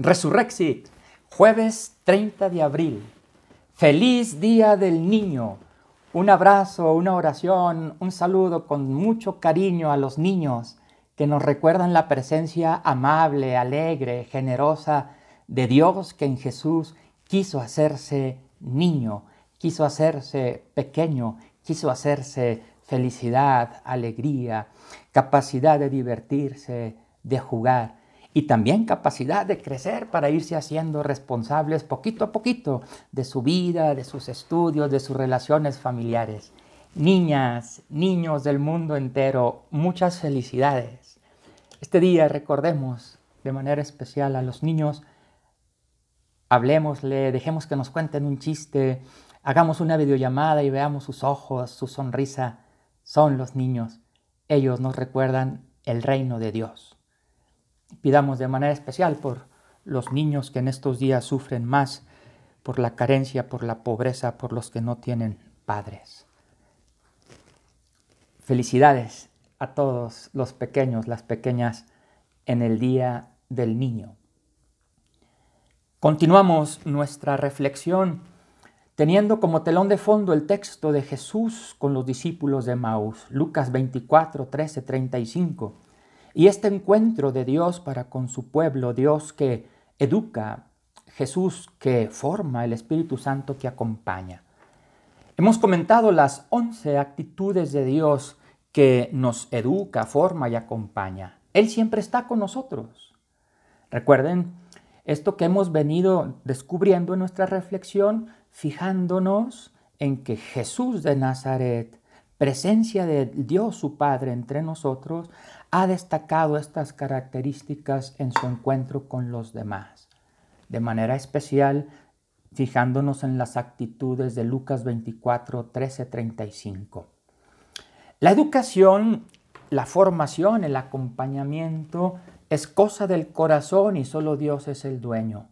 Resurrexit, jueves 30 de abril. Feliz Día del Niño. Un abrazo, una oración, un saludo con mucho cariño a los niños que nos recuerdan la presencia amable, alegre, generosa de Dios que en Jesús quiso hacerse niño, quiso hacerse pequeño, quiso hacerse felicidad, alegría, capacidad de divertirse, de jugar y también capacidad de crecer para irse haciendo responsables poquito a poquito de su vida, de sus estudios, de sus relaciones familiares. Niñas, niños del mundo entero, muchas felicidades. Este día recordemos de manera especial a los niños, hablemosle, dejemos que nos cuenten un chiste, hagamos una videollamada y veamos sus ojos, su sonrisa. Son los niños. Ellos nos recuerdan el reino de Dios. Pidamos de manera especial por los niños que en estos días sufren más por la carencia, por la pobreza, por los que no tienen padres. Felicidades a todos los pequeños, las pequeñas, en el Día del Niño. Continuamos nuestra reflexión teniendo como telón de fondo el texto de Jesús con los discípulos de Maús, Lucas 24, 13, 35. Y este encuentro de Dios para con su pueblo, Dios que educa, Jesús que forma, el Espíritu Santo que acompaña. Hemos comentado las once actitudes de Dios que nos educa, forma y acompaña. Él siempre está con nosotros. Recuerden esto que hemos venido descubriendo en nuestra reflexión, fijándonos en que Jesús de Nazaret, presencia de Dios su Padre entre nosotros, ha destacado estas características en su encuentro con los demás. De manera especial, fijándonos en las actitudes de Lucas 24, 13, 35. La educación, la formación, el acompañamiento es cosa del corazón y solo Dios es el dueño.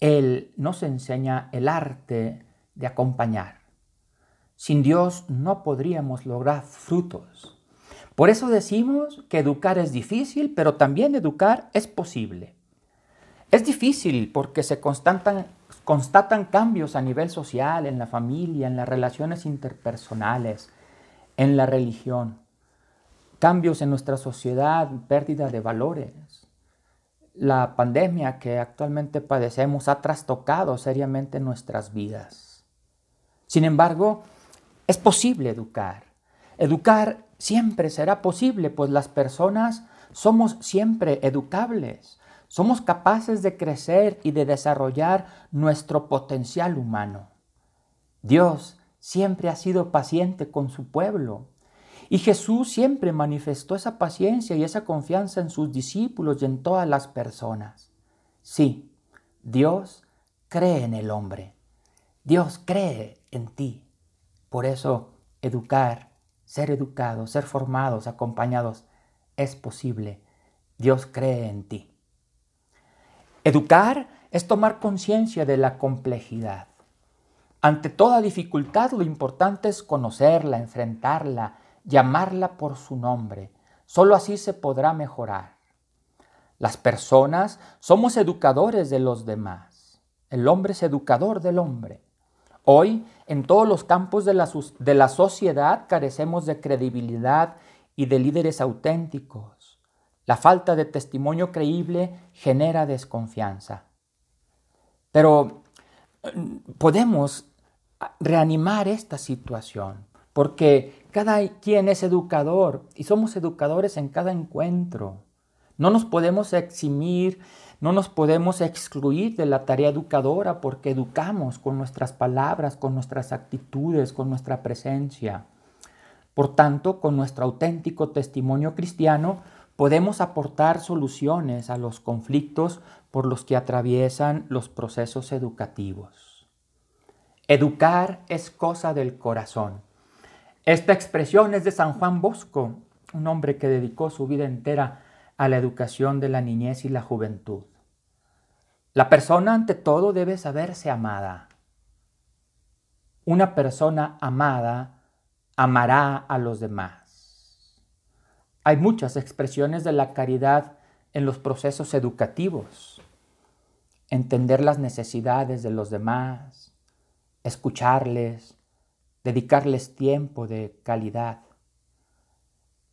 Él nos enseña el arte de acompañar. Sin Dios no podríamos lograr frutos. Por eso decimos que educar es difícil, pero también educar es posible. Es difícil porque se constatan, cambios a nivel social, en la familia, en las relaciones interpersonales, en la religión. Cambios en nuestra sociedad, pérdida de valores. La pandemia que actualmente padecemos ha trastocado seriamente nuestras vidas. Sin embargo, es posible educar. Educar siempre será posible, pues las personas somos siempre educables. Somos capaces de crecer y de desarrollar nuestro potencial humano. Dios siempre ha sido paciente con su pueblo. Y Jesús siempre manifestó esa paciencia y esa confianza en sus discípulos y en todas las personas. Sí, Dios cree en el hombre. Dios cree en ti. Por eso, educar ser educados, ser formados, acompañados, es posible. Dios cree en ti. Educar es tomar conciencia de la complejidad. Ante toda dificultad lo importante es conocerla, enfrentarla, llamarla por su nombre. Solo así se podrá mejorar. Las personas somos educadores de los demás. El hombre es educador del hombre. Hoy, en todos los campos de la, de la sociedad, carecemos de credibilidad y de líderes auténticos. La falta de testimonio creíble genera desconfianza. Pero mm, podemos reanimar esta situación, porque cada quien es educador y somos educadores en cada encuentro. No nos podemos eximir no nos podemos excluir de la tarea educadora porque educamos con nuestras palabras, con nuestras actitudes, con nuestra presencia. Por tanto, con nuestro auténtico testimonio cristiano, podemos aportar soluciones a los conflictos por los que atraviesan los procesos educativos. Educar es cosa del corazón. Esta expresión es de San Juan Bosco, un hombre que dedicó su vida entera a la educación de la niñez y la juventud. La persona ante todo debe saberse amada. Una persona amada amará a los demás. Hay muchas expresiones de la caridad en los procesos educativos. entender las necesidades de los demás, escucharles, dedicarles tiempo de calidad,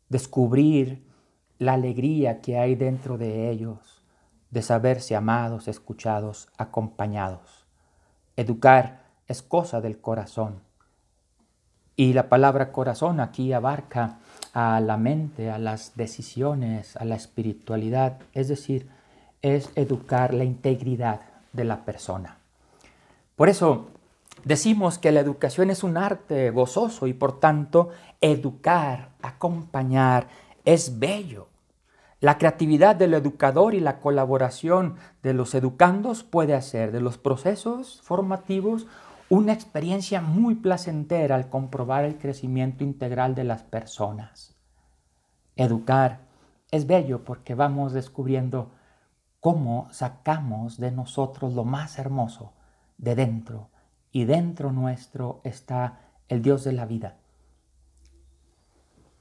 descubrir la alegría que hay dentro de ellos, de saberse amados, escuchados, acompañados. Educar es cosa del corazón. Y la palabra corazón aquí abarca a la mente, a las decisiones, a la espiritualidad, es decir, es educar la integridad de la persona. Por eso decimos que la educación es un arte gozoso y por tanto educar, acompañar, es bello. La creatividad del educador y la colaboración de los educandos puede hacer de los procesos formativos una experiencia muy placentera al comprobar el crecimiento integral de las personas. Educar es bello porque vamos descubriendo cómo sacamos de nosotros lo más hermoso de dentro y dentro nuestro está el Dios de la vida.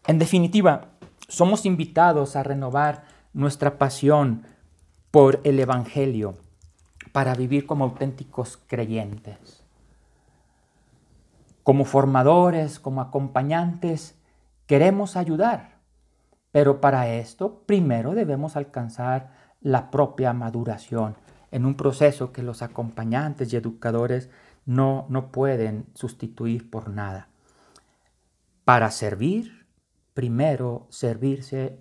En definitiva, somos invitados a renovar nuestra pasión por el Evangelio para vivir como auténticos creyentes. Como formadores, como acompañantes, queremos ayudar, pero para esto primero debemos alcanzar la propia maduración en un proceso que los acompañantes y educadores no, no pueden sustituir por nada. Para servir, primero servirse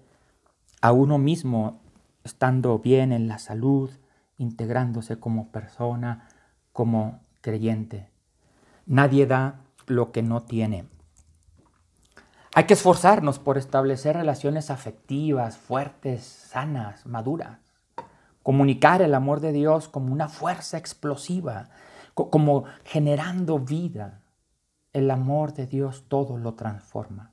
a uno mismo, estando bien en la salud, integrándose como persona, como creyente. Nadie da lo que no tiene. Hay que esforzarnos por establecer relaciones afectivas, fuertes, sanas, maduras. Comunicar el amor de Dios como una fuerza explosiva, como generando vida. El amor de Dios todo lo transforma.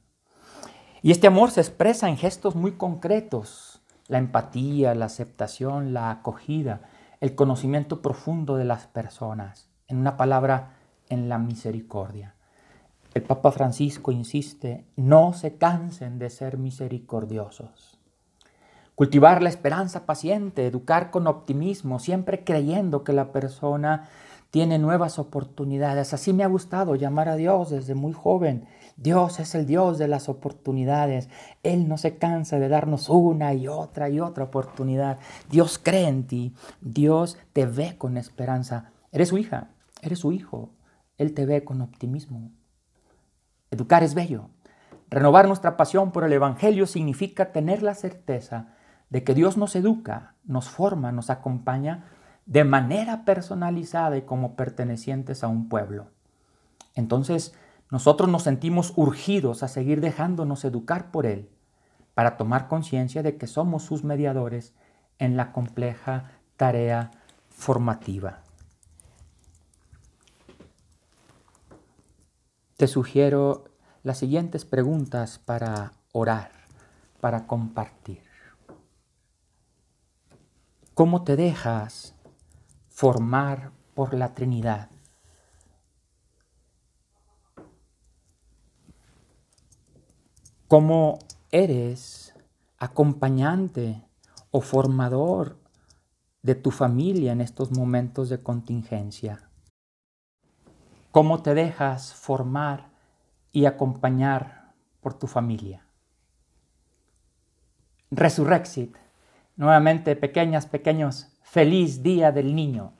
Y este amor se expresa en gestos muy concretos. La empatía, la aceptación, la acogida, el conocimiento profundo de las personas. En una palabra, en la misericordia. El Papa Francisco insiste, no se cansen de ser misericordiosos. Cultivar la esperanza paciente, educar con optimismo, siempre creyendo que la persona tiene nuevas oportunidades. Así me ha gustado llamar a Dios desde muy joven. Dios es el Dios de las oportunidades. Él no se cansa de darnos una y otra y otra oportunidad. Dios cree en ti. Dios te ve con esperanza. Eres su hija, eres su hijo. Él te ve con optimismo. Educar es bello. Renovar nuestra pasión por el Evangelio significa tener la certeza de que Dios nos educa, nos forma, nos acompaña de manera personalizada y como pertenecientes a un pueblo. Entonces, nosotros nos sentimos urgidos a seguir dejándonos educar por Él para tomar conciencia de que somos sus mediadores en la compleja tarea formativa. Te sugiero las siguientes preguntas para orar, para compartir. ¿Cómo te dejas formar por la Trinidad? ¿Cómo eres acompañante o formador de tu familia en estos momentos de contingencia? cómo te dejas formar y acompañar por tu familia. Resurrexit, nuevamente pequeñas, pequeños, feliz día del niño.